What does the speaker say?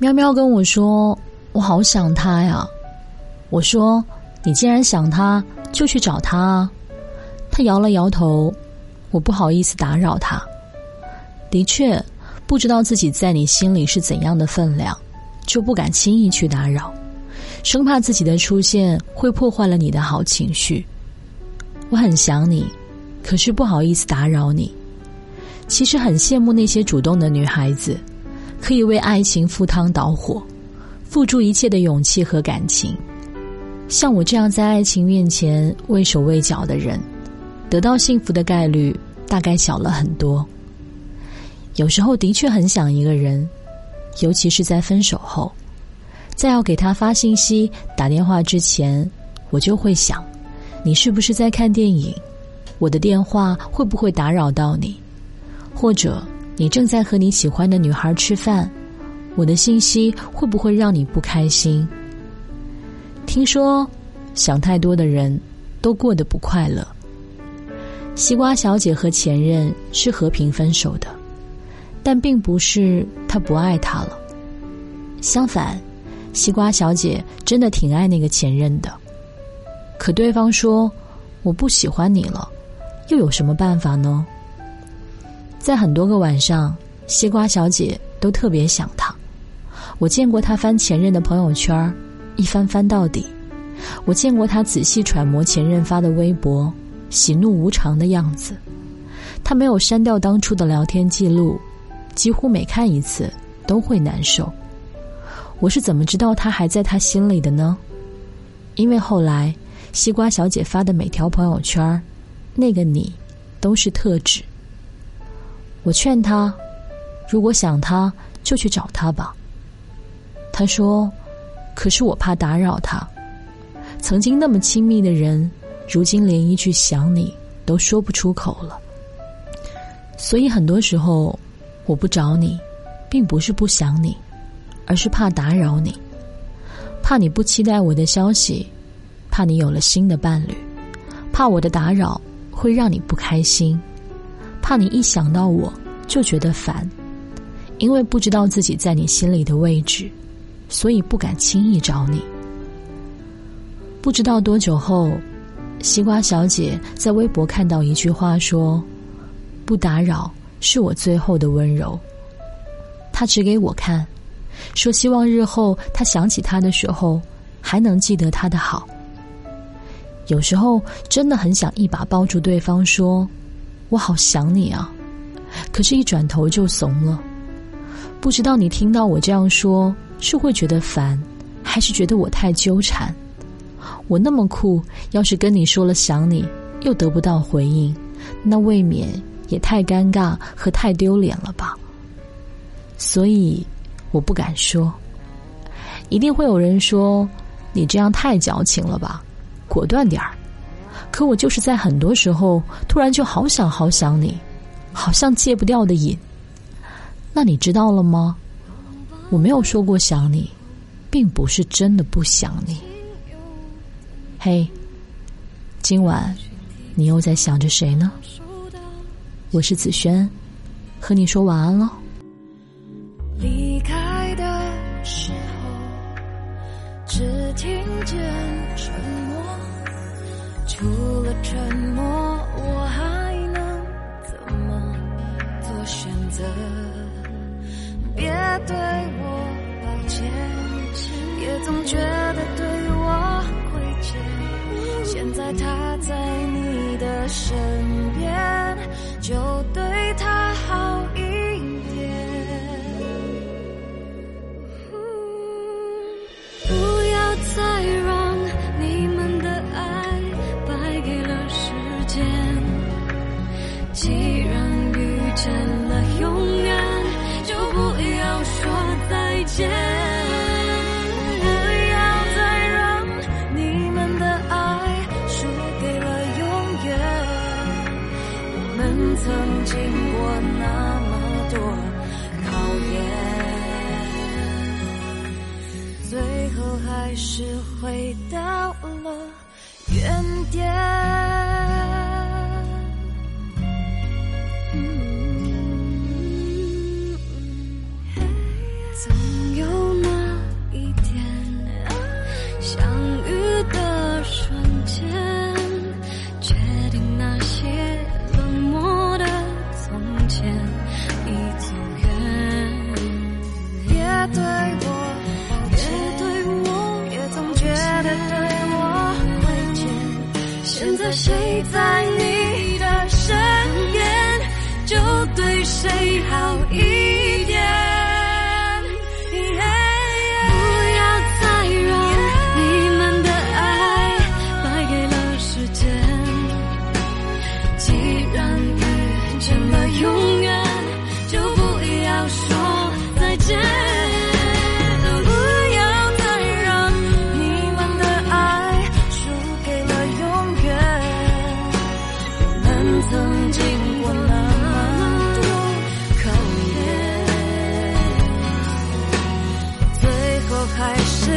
喵喵跟我说：“我好想他呀。”我说：“你既然想他，就去找他啊。”他摇了摇头，我不好意思打扰他。的确，不知道自己在你心里是怎样的分量，就不敢轻易去打扰，生怕自己的出现会破坏了你的好情绪。我很想你，可是不好意思打扰你。其实很羡慕那些主动的女孩子。可以为爱情赴汤蹈火，付出一切的勇气和感情。像我这样在爱情面前畏手畏脚的人，得到幸福的概率大概小了很多。有时候的确很想一个人，尤其是在分手后，在要给他发信息、打电话之前，我就会想：你是不是在看电影？我的电话会不会打扰到你？或者？你正在和你喜欢的女孩吃饭，我的信息会不会让你不开心？听说想太多的人都过得不快乐。西瓜小姐和前任是和平分手的，但并不是她不爱他了。相反，西瓜小姐真的挺爱那个前任的。可对方说：“我不喜欢你了，又有什么办法呢？”在很多个晚上，西瓜小姐都特别想他。我见过他翻前任的朋友圈，一翻翻到底；我见过他仔细揣摩前任发的微博，喜怒无常的样子。他没有删掉当初的聊天记录，几乎每看一次都会难受。我是怎么知道他还在他心里的呢？因为后来西瓜小姐发的每条朋友圈，那个你都是特指。我劝他，如果想他，就去找他吧。他说：“可是我怕打扰他。曾经那么亲密的人，如今连一句想你都说不出口了。所以很多时候，我不找你，并不是不想你，而是怕打扰你，怕你不期待我的消息，怕你有了新的伴侣，怕我的打扰会让你不开心。”怕你一想到我就觉得烦，因为不知道自己在你心里的位置，所以不敢轻易找你。不知道多久后，西瓜小姐在微博看到一句话说：“不打扰是我最后的温柔。”她指给我看，说希望日后她想起他的时候，还能记得他的好。有时候真的很想一把抱住对方说。我好想你啊，可是，一转头就怂了。不知道你听到我这样说，是会觉得烦，还是觉得我太纠缠？我那么酷，要是跟你说了想你，又得不到回应，那未免也太尴尬和太丢脸了吧？所以，我不敢说。一定会有人说，你这样太矫情了吧？果断点儿。可我就是在很多时候突然就好想好想你，好像戒不掉的瘾。那你知道了吗？我没有说过想你，并不是真的不想你。嘿，今晚你又在想着谁呢？我是子轩，和你说晚安喽。离开的时候，只。听见春，除了沉默，我还能怎么做选择？别对我抱歉，也总觉得对我亏欠。现在他在你的身既然遇见了永远，就不要说再见。不要再让你们的爱输给了永远。我们曾经过那么多考验。最后还是回到了原点。还是